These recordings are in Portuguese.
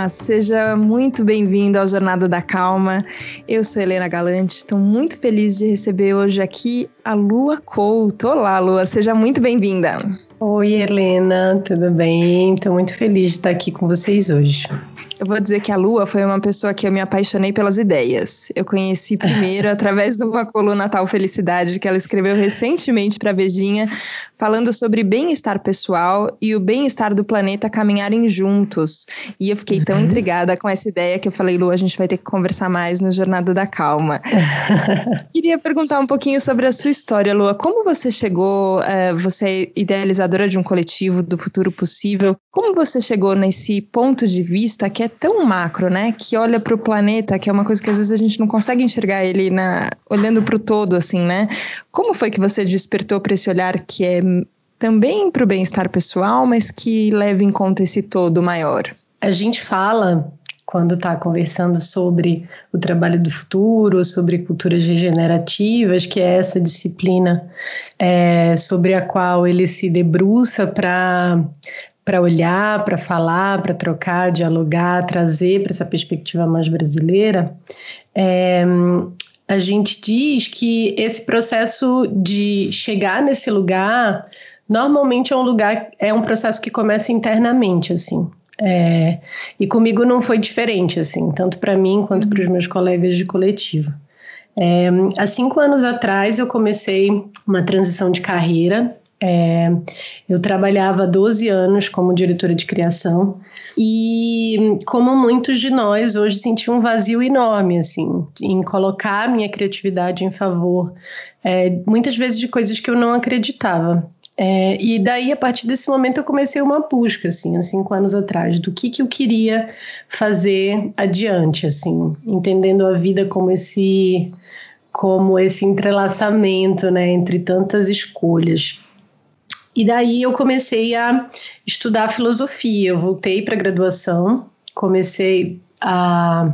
Olá, seja muito bem-vindo ao Jornada da Calma. Eu sou Helena Galante, estou muito feliz de receber hoje aqui a Lua Couto. Olá, Lua, seja muito bem-vinda. Oi, Helena, tudo bem? Estou muito feliz de estar aqui com vocês hoje. Eu vou dizer que a Lua foi uma pessoa que eu me apaixonei pelas ideias. Eu conheci primeiro através de uma coluna Tal Felicidade que ela escreveu recentemente para a Vejinha, falando sobre bem-estar pessoal e o bem-estar do planeta caminharem juntos. E eu fiquei tão uhum. intrigada com essa ideia que eu falei, Lu, a gente vai ter que conversar mais no Jornada da Calma. Queria perguntar um pouquinho sobre a sua história, Lua. Como você chegou, uh, você é idealizadora de um coletivo do futuro possível, como você chegou nesse ponto de vista que é tão macro, né? Que olha para o planeta, que é uma coisa que às vezes a gente não consegue enxergar ele na, olhando para o todo, assim, né? Como foi que você despertou para esse olhar que é também para o bem-estar pessoal, mas que leva em conta esse todo maior? A gente fala quando está conversando sobre o trabalho do futuro, sobre culturas regenerativas, que é essa disciplina é, sobre a qual ele se debruça para para olhar, para falar, para trocar, dialogar, trazer para essa perspectiva mais brasileira, é, a gente diz que esse processo de chegar nesse lugar normalmente é um lugar é um processo que começa internamente assim. É, e comigo não foi diferente assim tanto para mim quanto para os meus colegas de coletivo é, há cinco anos atrás eu comecei uma transição de carreira é, eu trabalhava 12 anos como diretora de criação e, como muitos de nós, hoje senti um vazio enorme, assim, em colocar a minha criatividade em favor, é, muitas vezes de coisas que eu não acreditava. É, e daí, a partir desse momento, eu comecei uma busca, assim, há cinco anos atrás, do que, que eu queria fazer adiante, assim, entendendo a vida como esse como esse entrelaçamento, né, entre tantas escolhas. E daí eu comecei a estudar filosofia. Eu voltei para a graduação, comecei a,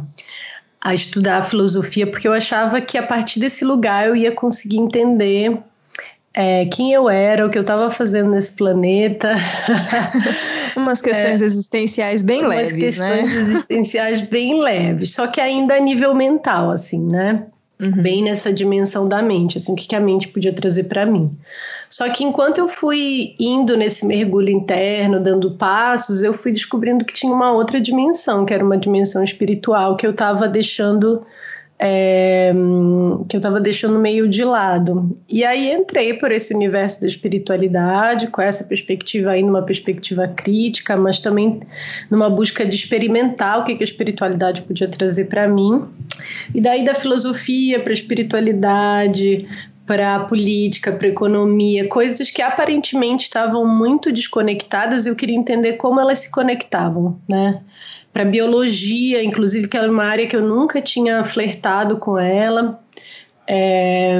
a estudar filosofia porque eu achava que a partir desse lugar eu ia conseguir entender é, quem eu era, o que eu estava fazendo nesse planeta. umas questões é, existenciais bem umas leves, questões né? questões existenciais bem leves, só que ainda a nível mental, assim, né? Uhum. Bem nessa dimensão da mente, assim, o que, que a mente podia trazer para mim. Só que enquanto eu fui indo nesse mergulho interno, dando passos, eu fui descobrindo que tinha uma outra dimensão, que era uma dimensão espiritual que eu estava deixando é, que eu estava deixando meio de lado. E aí entrei por esse universo da espiritualidade, com essa perspectiva aí, numa perspectiva crítica, mas também numa busca de experimentar o que, que a espiritualidade podia trazer para mim. E daí da filosofia para a espiritualidade, para a política, para a economia, coisas que aparentemente estavam muito desconectadas, eu queria entender como elas se conectavam, né? Para biologia, inclusive, que era uma área que eu nunca tinha flertado com ela. É,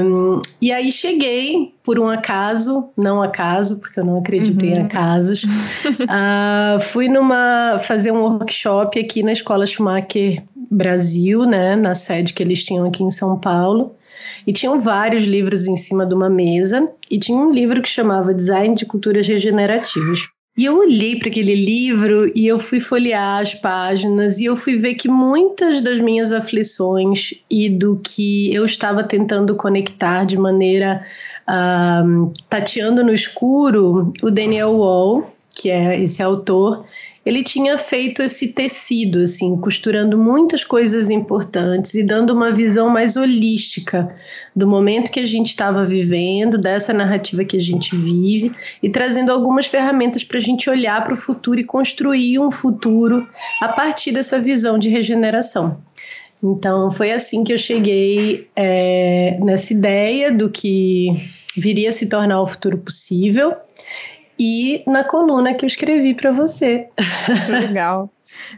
e aí cheguei por um acaso, não acaso, porque eu não acredito uhum. em acasos. uh, fui numa fazer um workshop aqui na Escola Schumacher Brasil, né, na sede que eles tinham aqui em São Paulo. E tinham vários livros em cima de uma mesa, e tinha um livro que chamava Design de Culturas Regenerativas. E eu olhei para aquele livro e eu fui folhear as páginas e eu fui ver que muitas das minhas aflições e do que eu estava tentando conectar de maneira tateando no escuro, o Daniel Wall, que é esse autor, ele tinha feito esse tecido, assim, costurando muitas coisas importantes e dando uma visão mais holística do momento que a gente estava vivendo, dessa narrativa que a gente vive e trazendo algumas ferramentas para a gente olhar para o futuro e construir um futuro a partir dessa visão de regeneração. Então, foi assim que eu cheguei é, nessa ideia do que viria a se tornar o futuro possível e na coluna que eu escrevi para você. Legal.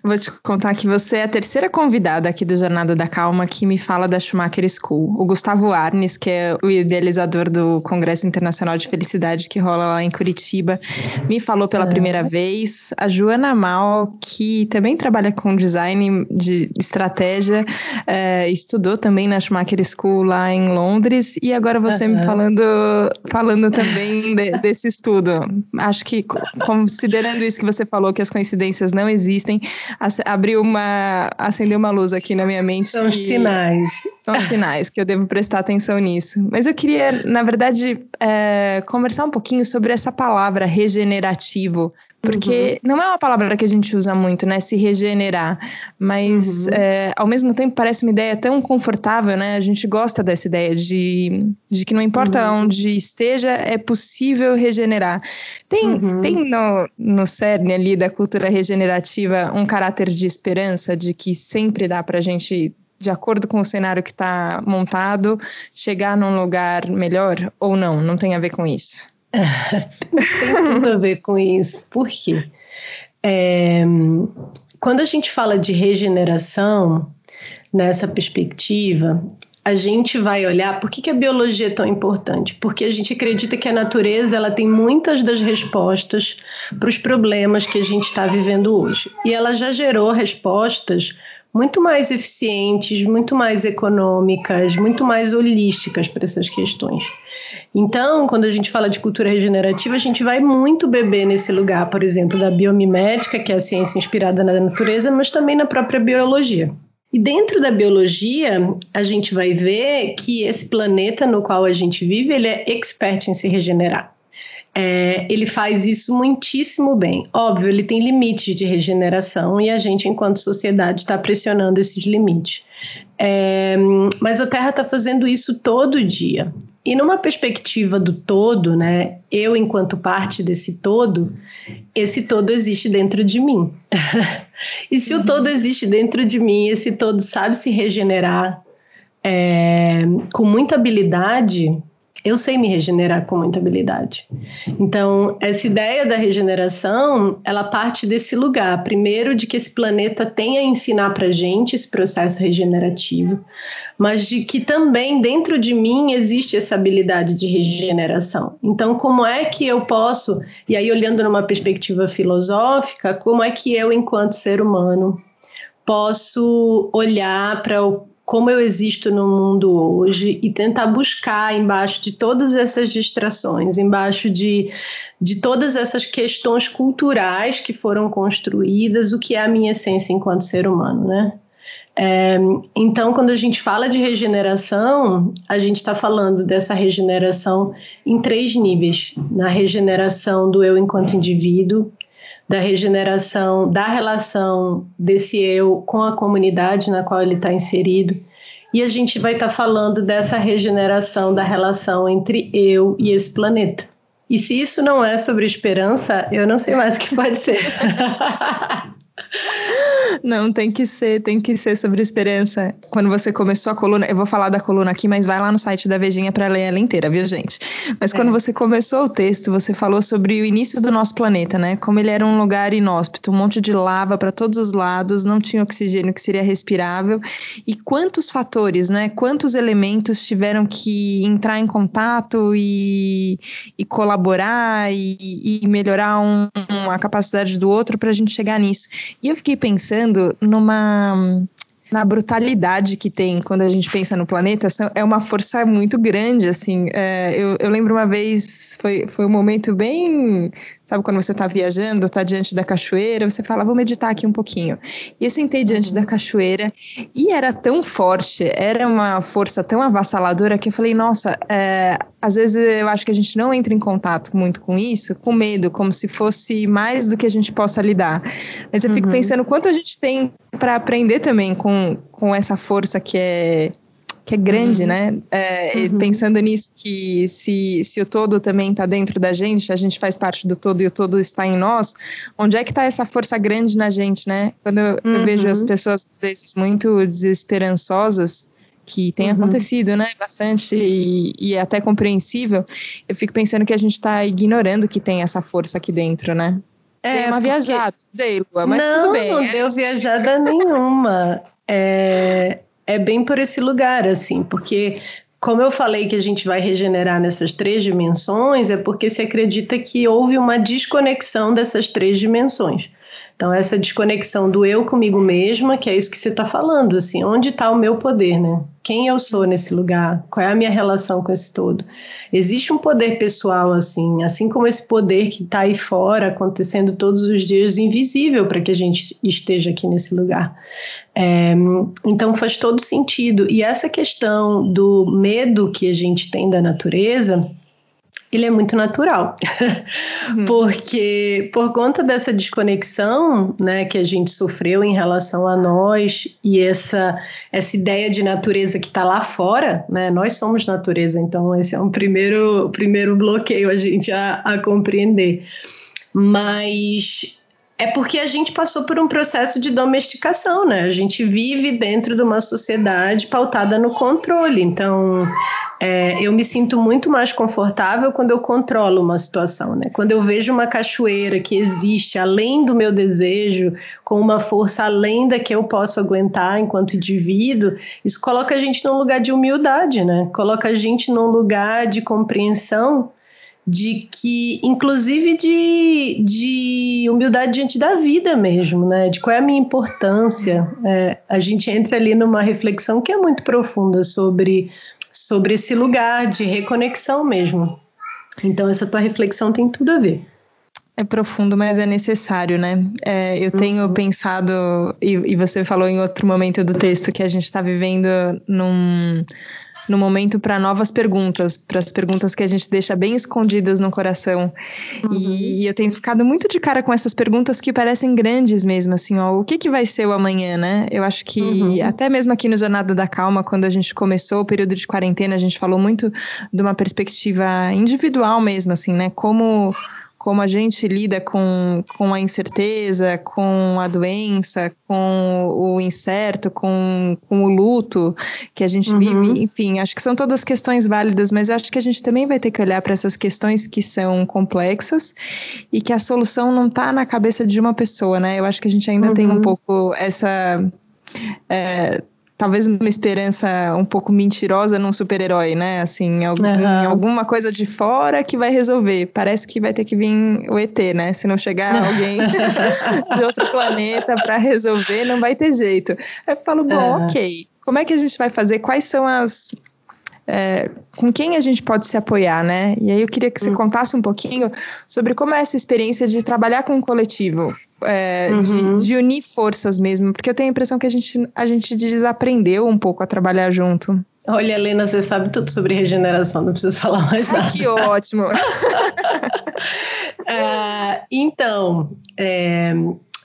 Vou te contar que você é a terceira convidada aqui do Jornada da Calma que me fala da Schumacher School. O Gustavo Arnes, que é o idealizador do Congresso Internacional de Felicidade que rola lá em Curitiba, me falou pela é. primeira vez. A Joana Mal, que também trabalha com design de estratégia, é, estudou também na Schumacher School lá em Londres. E agora você uhum. me falando, falando também de, desse estudo. Acho que, considerando isso que você falou, que as coincidências não existem, também abriu uma, acendeu uma luz aqui na minha mente. São os sinais. São os sinais que eu devo prestar atenção nisso. Mas eu queria, na verdade, é, conversar um pouquinho sobre essa palavra regenerativo, porque uhum. não é uma palavra que a gente usa muito, né? Se regenerar. Mas, uhum. é, ao mesmo tempo, parece uma ideia tão confortável, né? A gente gosta dessa ideia de, de que não importa uhum. onde esteja, é possível regenerar. Tem, uhum. tem no, no cerne ali da cultura regenerativa um caráter de esperança, de que sempre dá para a gente de acordo com o cenário que está montado, chegar num lugar melhor ou não? Não tem a ver com isso? tem tudo a ver com isso. Por quê? É, quando a gente fala de regeneração, nessa perspectiva, a gente vai olhar por que, que a biologia é tão importante? Porque a gente acredita que a natureza ela tem muitas das respostas para os problemas que a gente está vivendo hoje. E ela já gerou respostas muito mais eficientes, muito mais econômicas, muito mais holísticas para essas questões. Então, quando a gente fala de cultura regenerativa, a gente vai muito beber nesse lugar, por exemplo, da biomimética, que é a ciência inspirada na natureza, mas também na própria biologia. E dentro da biologia, a gente vai ver que esse planeta no qual a gente vive, ele é expert em se regenerar. É, ele faz isso muitíssimo bem. Óbvio, ele tem limites de regeneração e a gente, enquanto sociedade, está pressionando esses limites. É, mas a Terra está fazendo isso todo dia. E numa perspectiva do todo, né, eu enquanto parte desse todo, esse todo existe dentro de mim. e se uhum. o todo existe dentro de mim, esse todo sabe se regenerar é, com muita habilidade, eu sei me regenerar com muita habilidade. Então, essa ideia da regeneração, ela parte desse lugar, primeiro de que esse planeta tem a ensinar para gente esse processo regenerativo, mas de que também dentro de mim existe essa habilidade de regeneração. Então, como é que eu posso, e aí olhando numa perspectiva filosófica, como é que eu, enquanto ser humano, posso olhar para o como eu existo no mundo hoje e tentar buscar embaixo de todas essas distrações, embaixo de, de todas essas questões culturais que foram construídas, o que é a minha essência enquanto ser humano, né? É, então, quando a gente fala de regeneração, a gente está falando dessa regeneração em três níveis: na regeneração do eu enquanto indivíduo, da regeneração da relação desse eu com a comunidade na qual ele está inserido. E a gente vai estar tá falando dessa regeneração da relação entre eu e esse planeta. E se isso não é sobre esperança, eu não sei mais o que pode ser. Não, tem que ser, tem que ser sobre esperança. Quando você começou a coluna, eu vou falar da coluna aqui, mas vai lá no site da Vejinha para ler ela inteira, viu, gente? Mas é. quando você começou o texto, você falou sobre o início do nosso planeta, né? Como ele era um lugar inóspito, um monte de lava para todos os lados, não tinha oxigênio que seria respirável. E quantos fatores, né? Quantos elementos tiveram que entrar em contato e, e colaborar e, e melhorar um, um, a capacidade do outro para a gente chegar nisso. E eu fiquei pensando numa na brutalidade que tem quando a gente pensa no planeta, é uma força muito grande, assim. É, eu, eu, lembro uma vez, foi, foi um momento bem Sabe quando você está viajando, está diante da cachoeira, você fala, vou meditar aqui um pouquinho. E eu sentei diante da cachoeira e era tão forte, era uma força tão avassaladora que eu falei, nossa, é, às vezes eu acho que a gente não entra em contato muito com isso, com medo, como se fosse mais do que a gente possa lidar. Mas eu fico uhum. pensando quanto a gente tem para aprender também com, com essa força que é que é grande, uhum. né? É, uhum. Pensando nisso, que se, se o todo também está dentro da gente, a gente faz parte do todo e o todo está em nós, onde é que está essa força grande na gente, né? Quando eu, uhum. eu vejo as uhum. pessoas, às vezes, muito desesperançosas, que tem uhum. acontecido, né? Bastante e, e é até compreensível, eu fico pensando que a gente está ignorando que tem essa força aqui dentro, né? É, dei uma porque... viajada, dei, Lua, mas não, tudo bem. Não, é. deu viajada nenhuma. É, é bem por esse lugar, assim, porque como eu falei que a gente vai regenerar nessas três dimensões, é porque se acredita que houve uma desconexão dessas três dimensões. Então, essa desconexão do eu comigo mesma, que é isso que você está falando, assim, onde está o meu poder, né? Quem eu sou nesse lugar? Qual é a minha relação com esse todo? Existe um poder pessoal, assim, assim como esse poder que está aí fora, acontecendo todos os dias, invisível para que a gente esteja aqui nesse lugar. É, então faz todo sentido. E essa questão do medo que a gente tem da natureza ele é muito natural, uhum. porque por conta dessa desconexão, né, que a gente sofreu em relação a nós e essa essa ideia de natureza que está lá fora, né, nós somos natureza, então esse é um primeiro primeiro bloqueio a gente a, a compreender, mas é porque a gente passou por um processo de domesticação, né? A gente vive dentro de uma sociedade pautada no controle. Então, é, eu me sinto muito mais confortável quando eu controlo uma situação, né? Quando eu vejo uma cachoeira que existe além do meu desejo, com uma força além da que eu posso aguentar enquanto indivíduo, isso coloca a gente num lugar de humildade, né? Coloca a gente num lugar de compreensão de que, inclusive de, de humildade diante da vida mesmo, né? De qual é a minha importância. É, a gente entra ali numa reflexão que é muito profunda sobre, sobre esse lugar de reconexão mesmo. Então, essa tua reflexão tem tudo a ver. É profundo, mas é necessário, né? É, eu tenho uhum. pensado, e, e, você falou em outro momento do texto que a gente está vivendo num no momento para novas perguntas, para as perguntas que a gente deixa bem escondidas no coração. Uhum. E, e, eu tenho ficado muito de cara com essas perguntas que parecem grandes mesmo, assim, ó, o que, que vai ser o amanhã, né? Eu acho que uhum. até mesmo aqui no Jornada da Calma, quando a gente começou o período de quarentena, a gente falou muito de uma perspectiva individual mesmo, assim, né? Como como a gente lida com, com a incerteza, com a doença, com o incerto, com, com o luto que a gente uhum. vive. Enfim, acho que são todas questões válidas, mas eu acho que a gente também vai ter que olhar para essas questões que são complexas e que a solução não está na cabeça de uma pessoa, né? Eu acho que a gente ainda uhum. tem um uhum. pouco essa. É, talvez uma esperança um pouco mentirosa num super-herói, né? Assim, algum, uhum. alguma coisa de fora que vai resolver. Parece que vai ter que vir o ET, né? Se não chegar alguém de outro planeta para resolver, não vai ter jeito. Aí eu falo, bom, uhum. ok. Como é que a gente vai fazer? Quais são as é, com quem a gente pode se apoiar, né? E aí eu queria que você hum. contasse um pouquinho sobre como é essa experiência de trabalhar com um coletivo é, uhum. de, de, unir forças mesmo, porque eu tenho a impressão que a gente, a gente desaprendeu um pouco a trabalhar junto. Olha, Helena, você sabe tudo sobre regeneração, não preciso falar mais nada. Ai, que ótimo! é, então, é,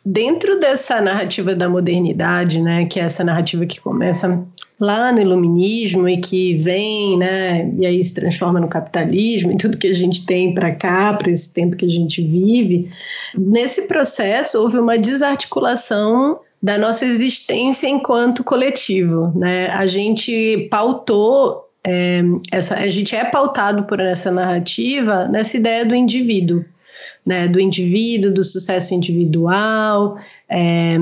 dentro dessa narrativa da modernidade, né, que é essa narrativa que começa lá no iluminismo e que vem, né, e aí se transforma no capitalismo e tudo que a gente tem para cá, para esse tempo que a gente vive, nesse processo houve uma desarticulação da nossa existência enquanto coletivo, né? A gente pautou é, essa, a gente é pautado por essa narrativa nessa ideia do indivíduo, né, do indivíduo, do sucesso individual. É,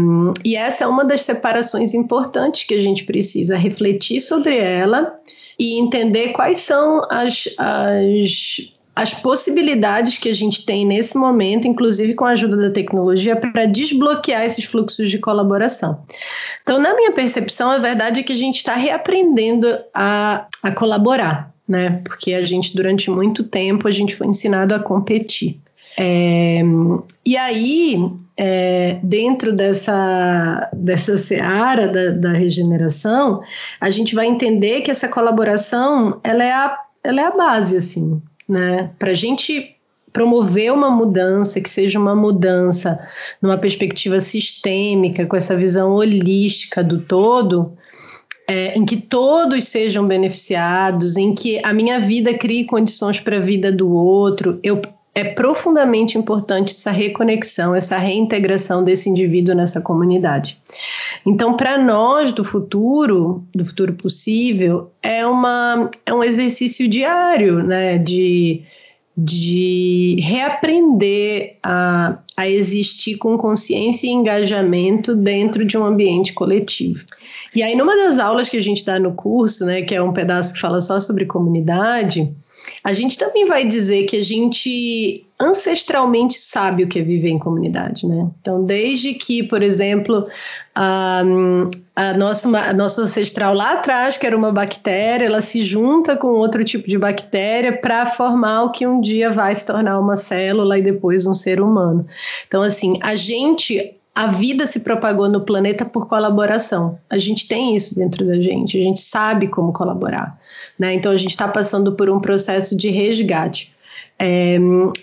e essa é uma das separações importantes que a gente precisa refletir sobre ela e entender quais são as, as as possibilidades que a gente tem nesse momento, inclusive com a ajuda da tecnologia, para desbloquear esses fluxos de colaboração. Então, na minha percepção, a verdade é que a gente está reaprendendo a, a colaborar, né? Porque a gente, durante muito tempo, a gente foi ensinado a competir. É, e aí, é, dentro dessa, dessa seara da, da, regeneração, a gente vai entender que essa colaboração ela é a, ela é a base, assim, né? Para a gente promover uma mudança, que seja uma mudança numa perspectiva sistêmica, com essa visão holística do todo, é, em que todos sejam beneficiados, em que a minha vida crie condições para a vida do outro, eu é profundamente importante essa reconexão, essa reintegração desse indivíduo nessa comunidade. Então, para nós do futuro, do futuro possível, é, uma, é um exercício diário, né, de, de reaprender a, a existir com consciência e engajamento dentro de um ambiente coletivo. E aí, numa das aulas que a gente dá no curso, né, que é um pedaço que fala só sobre comunidade, a gente também vai dizer que a gente ancestralmente sabe o que é viver em comunidade, né? Então, desde que, por exemplo, a, a, nossa, a nossa ancestral lá atrás, que era uma bactéria, ela se junta com outro tipo de bactéria para formar o que um dia vai se tornar uma célula e depois um ser humano. Então, assim, a gente a vida se propagou no planeta por colaboração. A gente tem isso dentro da gente, a gente sabe como colaborar. Né? Então a gente está passando por um processo de resgate. É,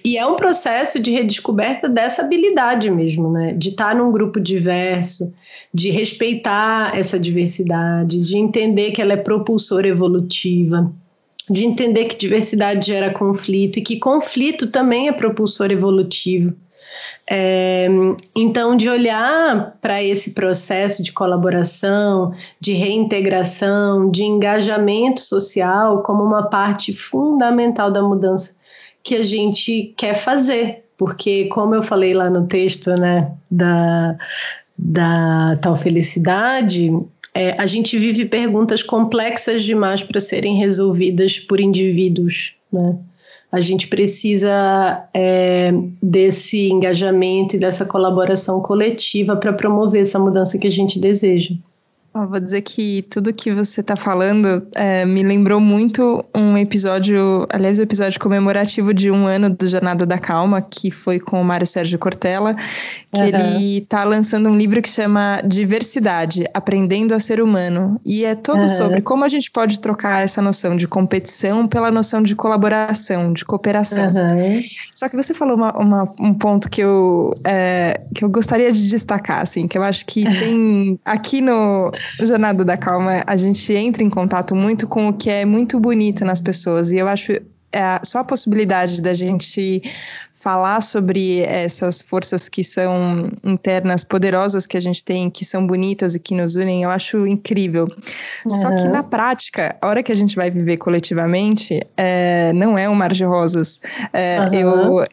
e é um processo de redescoberta dessa habilidade mesmo, né? De estar tá num grupo diverso, de respeitar essa diversidade, de entender que ela é propulsora evolutiva, de entender que diversidade gera conflito e que conflito também é propulsor evolutivo. É, então, de olhar para esse processo de colaboração, de reintegração, de engajamento social como uma parte fundamental da mudança que a gente quer fazer. Porque, como eu falei lá no texto né, da, da tal felicidade, é, a gente vive perguntas complexas demais para serem resolvidas por indivíduos. Né? A gente precisa é, desse engajamento e dessa colaboração coletiva para promover essa mudança que a gente deseja. Eu vou dizer que tudo que você está falando é, me lembrou muito um episódio, aliás, o um episódio comemorativo de um ano do Jornada da Calma, que foi com o Mário Sérgio Cortella, que uhum. ele está lançando um livro que chama Diversidade, Aprendendo a Ser Humano. E é todo uhum. sobre como a gente pode trocar essa noção de competição pela noção de colaboração, de cooperação. Uhum. Só que você falou uma, uma, um ponto que eu, é, que eu gostaria de destacar, assim, que eu acho que tem aqui no Jornada da Calma, a gente entra em contato muito com o que é muito bonito nas pessoas. E eu acho é, só a possibilidade da gente falar sobre essas forças que são internas poderosas que a gente tem, que são bonitas e que nos unem, eu acho incrível. Uhum. Só que na prática, a hora que a gente vai viver coletivamente, é, não é um mar de rosas. É, uhum. eu,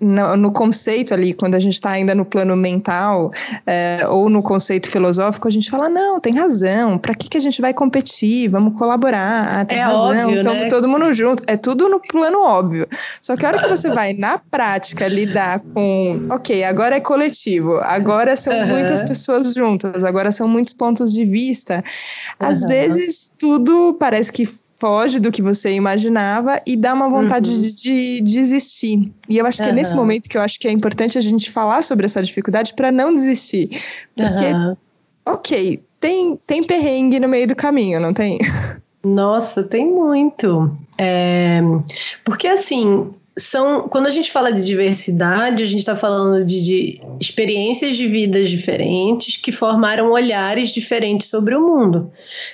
no, no, conceito ali, quando a gente está ainda no plano mental é, ou no conceito filosófico, a gente fala, não, tem razão, para que, que a gente vai competir? Vamos colaborar, ah, tem é razão, estamos né? todo mundo junto. É tudo no plano óbvio. Só que a hora que você vai na prática lidar com, ok, agora é coletivo, agora são uhum. muitas pessoas juntas, agora são muitos pontos de vista, uhum. às vezes tudo parece que foge do que você imaginava e dá uma vontade uhum. de, de, desistir. E eu acho que uhum. é nesse momento que eu acho que é importante a gente falar sobre essa dificuldade para não desistir. Porque, uhum. ok, tem, tem perrengue no meio do caminho, não tem? Nossa, tem muito. É, porque assim, são quando a gente fala de diversidade, a gente está falando de, de, experiências de vidas diferentes que formaram olhares diferentes sobre o mundo.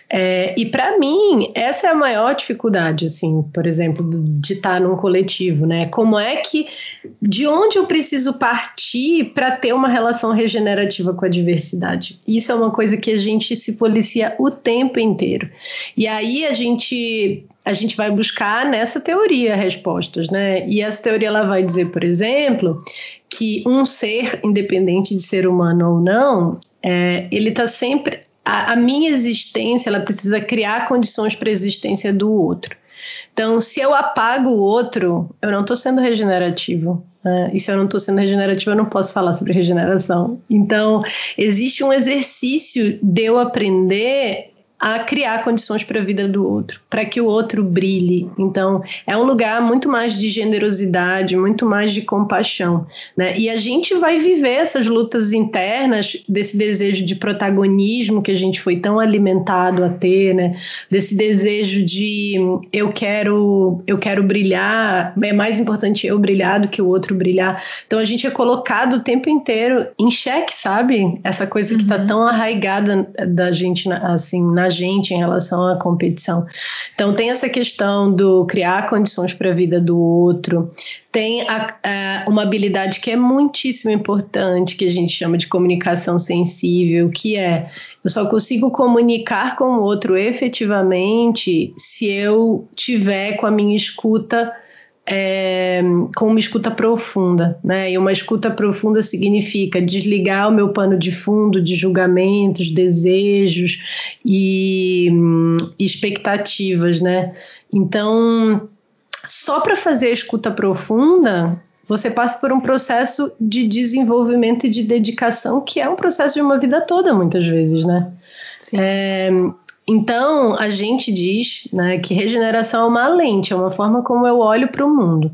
É, e para mim, essa é a maior dificuldade, assim, por exemplo, de estar num coletivo, né? Como é que, de onde eu preciso partir para ter uma relação regenerativa com a diversidade? Isso é uma coisa que a gente se policia o tempo inteiro. E aí a gente a gente vai buscar nessa teoria respostas, né? E essa teoria ela vai dizer, por exemplo, que um ser, independente de ser humano ou não, é, ele está sempre a, a, minha existência, ela precisa criar condições para a existência do outro. Então, se eu apago o outro, eu não estou sendo regenerativo. Né? E se eu não estou sendo regenerativo, eu não posso falar sobre regeneração. Então, existe um exercício de eu aprender a criar condições para a vida do outro, para que o outro brilhe. Então, é um lugar muito mais de generosidade, muito mais de compaixão, né? E a gente vai viver essas lutas internas desse desejo de protagonismo que a gente foi tão alimentado a ter, né? Desse desejo de eu quero, eu quero brilhar, é mais importante eu brilhar do que o outro brilhar. Então a gente é colocado o tempo inteiro em xeque, sabe? Essa coisa que está uhum. tão arraigada da gente assim na gente em relação à competição. Então, tem essa questão do criar condições para a vida do outro, tem a, a, uma habilidade que é muitíssimo importante, que a gente chama de comunicação sensível, que é eu só consigo comunicar com o outro efetivamente se eu tiver com a minha escuta é, com uma escuta profunda, né? E uma escuta profunda significa desligar o meu pano de fundo de julgamentos, desejos e hum, expectativas, né? Então só para fazer a escuta profunda, você passa por um processo de desenvolvimento e de dedicação que é um processo de uma vida toda, muitas vezes, né? É, então, a gente diz né, que regeneração é uma lente, é uma forma como eu olho para o mundo.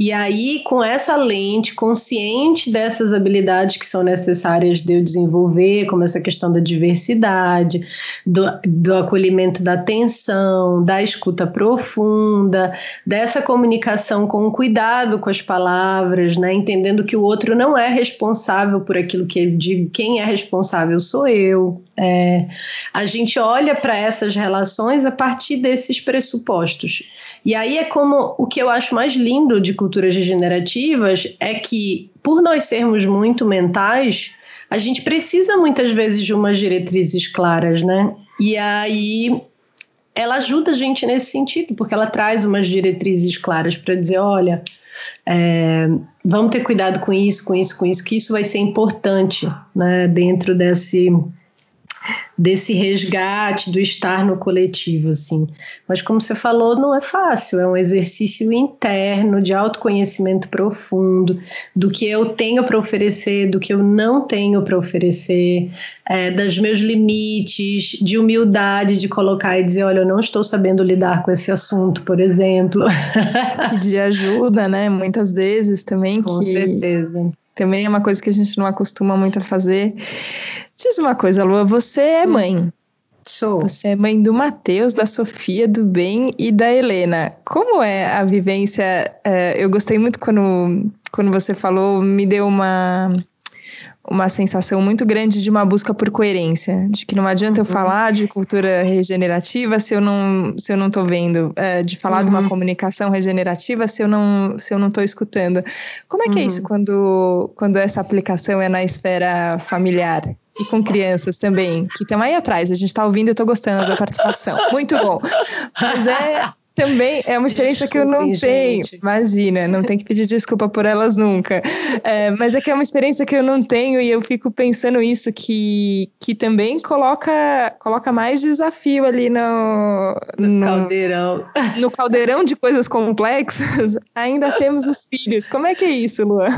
E aí, com essa lente, consciente dessas habilidades que são necessárias de eu desenvolver, como essa questão da diversidade, do, do acolhimento da atenção, da escuta profunda, dessa comunicação com cuidado com as palavras, né? entendendo que o outro não é responsável por aquilo que eu digo, quem é responsável sou eu. É, a gente olha para essas relações a partir desses pressupostos. E aí é como o que eu acho mais lindo de culturas regenerativas é que, por nós sermos muito mentais, a gente precisa muitas vezes de umas diretrizes claras, né? E aí ela ajuda a gente nesse sentido, porque ela traz umas diretrizes claras para dizer, olha, é, vamos ter cuidado com isso, com isso, com isso, que isso vai ser importante, né? Dentro desse desse resgate do estar no coletivo, assim. Mas como você falou, não é fácil, é um exercício interno de autoconhecimento profundo do que eu tenho para oferecer, do que eu não tenho para oferecer, é, dos meus limites, de humildade de colocar e dizer, olha, eu não estou sabendo lidar com esse assunto, por exemplo. de ajuda, né? Muitas vezes também. Com que... certeza também é uma coisa que a gente não acostuma muito a fazer. Diz uma coisa, Lua, você é hum. mãe. Sou. Você é mãe do Matheus, da Sofia, do Ben e da Helena. Como é a vivência? É, eu gostei muito quando, quando você falou, me deu uma uma sensação muito grande de uma busca por coerência, de que não adianta eu uhum. falar de cultura regenerativa se eu não se eu não estou vendo, é, de falar uhum. de uma uhum. comunicação regenerativa se eu não se eu não estou escutando. Como é que uhum. é isso uhum. quando quando essa aplicação é na esfera familiar? E com crianças também, que estão aí atrás. A gente está ouvindo e eu estou gostando da participação. Muito bom. Mas é, também é uma experiência que eu não gente. tenho. Imagina, não tem que pedir desculpa por elas nunca. É, mas é que é uma experiência que eu não tenho e eu fico pensando isso, que, que também coloca, coloca mais desafio ali no, no, no caldeirão. No caldeirão de coisas complexas, ainda temos os filhos. Como é que é isso, Luan?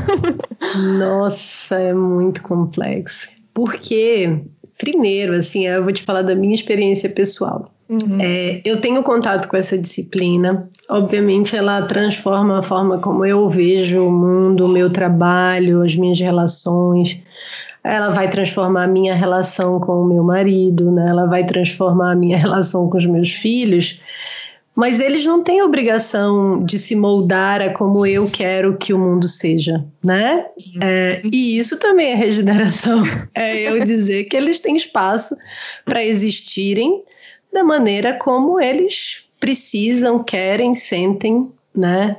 Nossa, é muito complexo. Porque, primeiro, assim, eu vou te falar da minha experiência pessoal. Uhum. É, eu tenho contato com essa disciplina. Obviamente, ela transforma a forma como eu vejo o mundo, o meu trabalho, as minhas relações. Ela vai transformar a minha relação com o meu marido, né? ela vai transformar a minha relação com os meus filhos. Mas eles não têm obrigação de se moldar a como eu quero que o mundo seja, né? É, e isso também é regeneração. É eu dizer que eles têm espaço para existirem da maneira como eles precisam, querem, sentem, né?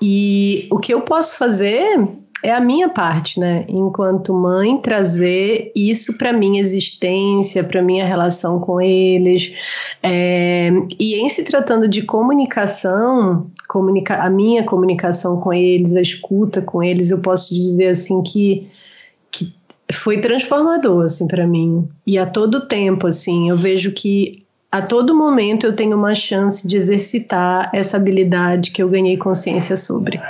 E o que eu posso fazer é a minha parte, né? Enquanto mãe, trazer isso para minha existência, para minha relação com eles. É, e em se tratando de comunicação, comunica a minha comunicação com eles, a escuta com eles, eu posso dizer assim que, que foi transformador assim para mim. E a todo tempo assim, eu vejo que a todo momento eu tenho uma chance de exercitar essa habilidade que eu ganhei consciência sobre,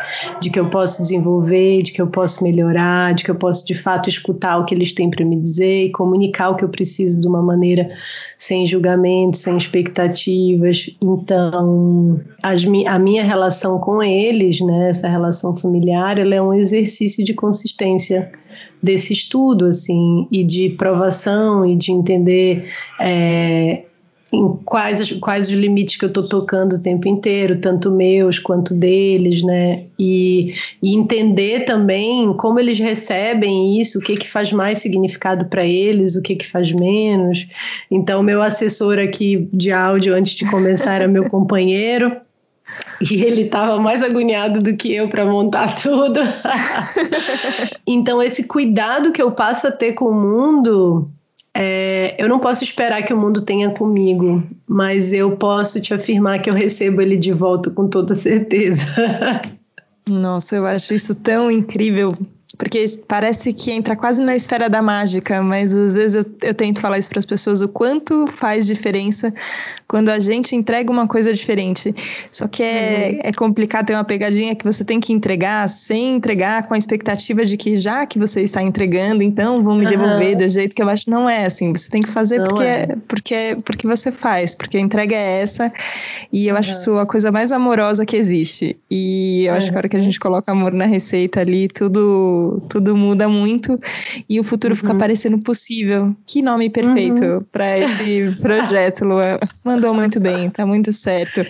de que eu posso desenvolver, de que eu posso melhorar, de que eu posso de fato escutar o que eles têm para me dizer e comunicar o que eu preciso de uma maneira sem julgamento, sem expectativas. Então, as, a minha relação com eles, né, essa relação familiar, ela é um exercício de consistência desse estudo, assim, e de provação e de entender é, em quais, quais os limites que eu estou tocando o tempo inteiro, tanto meus quanto deles, né? E, e, entender também como eles recebem isso, o que, que faz mais significado para eles, o que, que faz menos. Então, meu assessor aqui de áudio antes de começar era meu companheiro. E ele estava mais agoniado do que eu para montar tudo. então, esse cuidado que eu passo a ter com o mundo é, eu não posso esperar que o mundo tenha comigo, mas eu posso te afirmar que eu recebo ele de volta com toda certeza. Nossa, eu acho isso tão incrível porque parece que entra quase na esfera da mágica, mas às vezes eu, eu tento falar isso para as pessoas o quanto faz diferença quando a gente entrega uma coisa diferente. Só que é, uhum. é complicado ter uma pegadinha que você tem que entregar sem entregar com a expectativa de que já que você está entregando, então vão me uhum. devolver do jeito que eu acho. Não é assim. Você tem que fazer porque, é. porque, porque você faz, porque a entrega é essa. E eu uhum. acho isso a coisa mais amorosa que existe. E eu acho que a hora que a gente coloca amor na receita ali, tudo tudo, muda muito e o futuro uhum. fica parecendo possível. Que nome perfeito uhum. para esse projeto, Luan. Mandou muito bem, tá muito certo.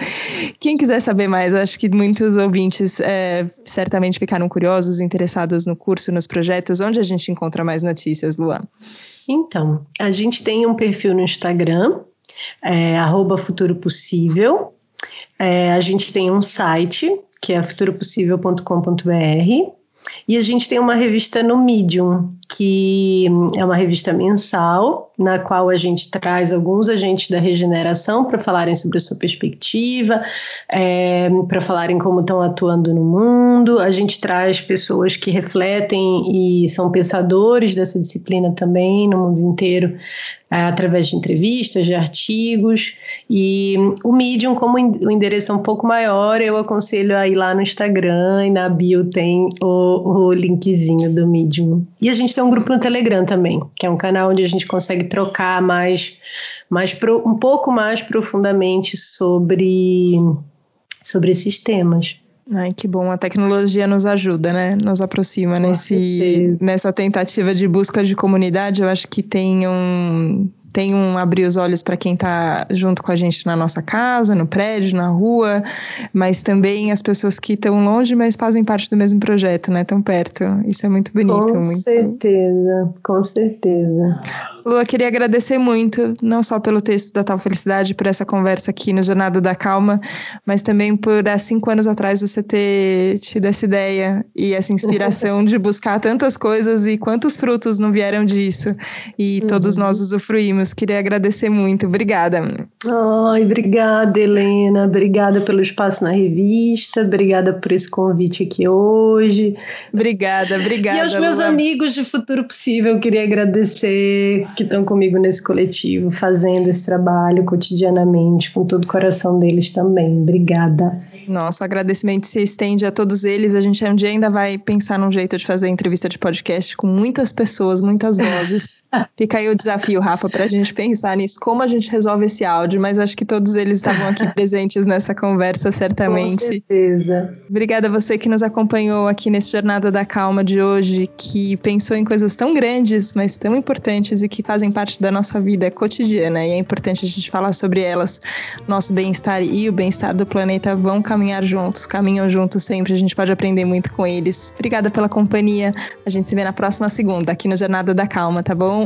Quem quiser saber mais, acho que muitos ouvintes é, certamente ficaram curiosos, interessados no curso, nos projetos. Onde a gente encontra mais notícias, Luan? Então, a gente tem um perfil no Instagram, é, Futuro Possível. É, a gente tem um site que é futuropossível.com.br e a gente tem uma revista no Medium, que é uma revista mensal, na qual a gente traz alguns agentes da regeneração para falarem sobre a sua perspectiva, é, para falarem como estão atuando no mundo. A gente traz pessoas que refletem e são pensadores dessa disciplina também no mundo inteiro, é, através de entrevistas, de artigos. E o Medium, como o endereço é um pouco maior, eu aconselho a ir lá no Instagram e na bio tem o, o linkzinho do Medium. E a gente tem um grupo no Telegram também, que é um canal onde a gente consegue trocar mais, mais pro, um pouco mais profundamente sobre, sobre esses temas. Ai, que bom. A tecnologia nos ajuda, né? Nos aproxima nesse, nessa tentativa de busca de comunidade. Eu acho que tem um, tem um abrir os olhos para quem está junto com a gente na nossa casa, no prédio, na rua, mas também as pessoas que estão longe, mas fazem parte do mesmo projeto, né? Tão perto. Isso é muito bonito. Com muito... certeza, com certeza. Lua, queria agradecer muito, não só pelo texto da Tal Felicidade, por essa conversa aqui no Jornada da Calma, mas também por há cinco anos atrás você ter tido essa ideia e essa inspiração de buscar tantas coisas e quantos frutos não vieram disso. E uhum. todos nós usufruímos. Queria agradecer muito. Obrigada. Ai, obrigada, Helena. Obrigada pelo espaço na revista. Obrigada por esse convite aqui hoje. Obrigada, obrigada. E aos meus Lua. amigos de Futuro Possível, queria agradecer que estão comigo nesse coletivo, fazendo esse trabalho cotidianamente, com todo o coração deles também. Obrigada. Nosso agradecimento se estende a todos eles. A gente um dia ainda vai pensar num jeito de fazer entrevista de podcast com muitas pessoas, muitas vozes. Fica aí o desafio, Rafa, para a gente pensar nisso, como a gente resolve esse áudio, mas acho que todos eles estavam aqui presentes nessa conversa, certamente. Com certeza. Obrigada a você que nos acompanhou aqui nesse Jornada da Calma de hoje, que pensou em coisas tão grandes, mas tão importantes e que fazem parte da nossa vida cotidiana e é importante a gente falar sobre elas. Nosso bem-estar e o bem-estar do planeta vão caminhar juntos, caminham juntos sempre, a gente pode aprender muito com eles. Obrigada pela companhia. A gente se vê na próxima segunda aqui no Jornada da Calma, tá bom?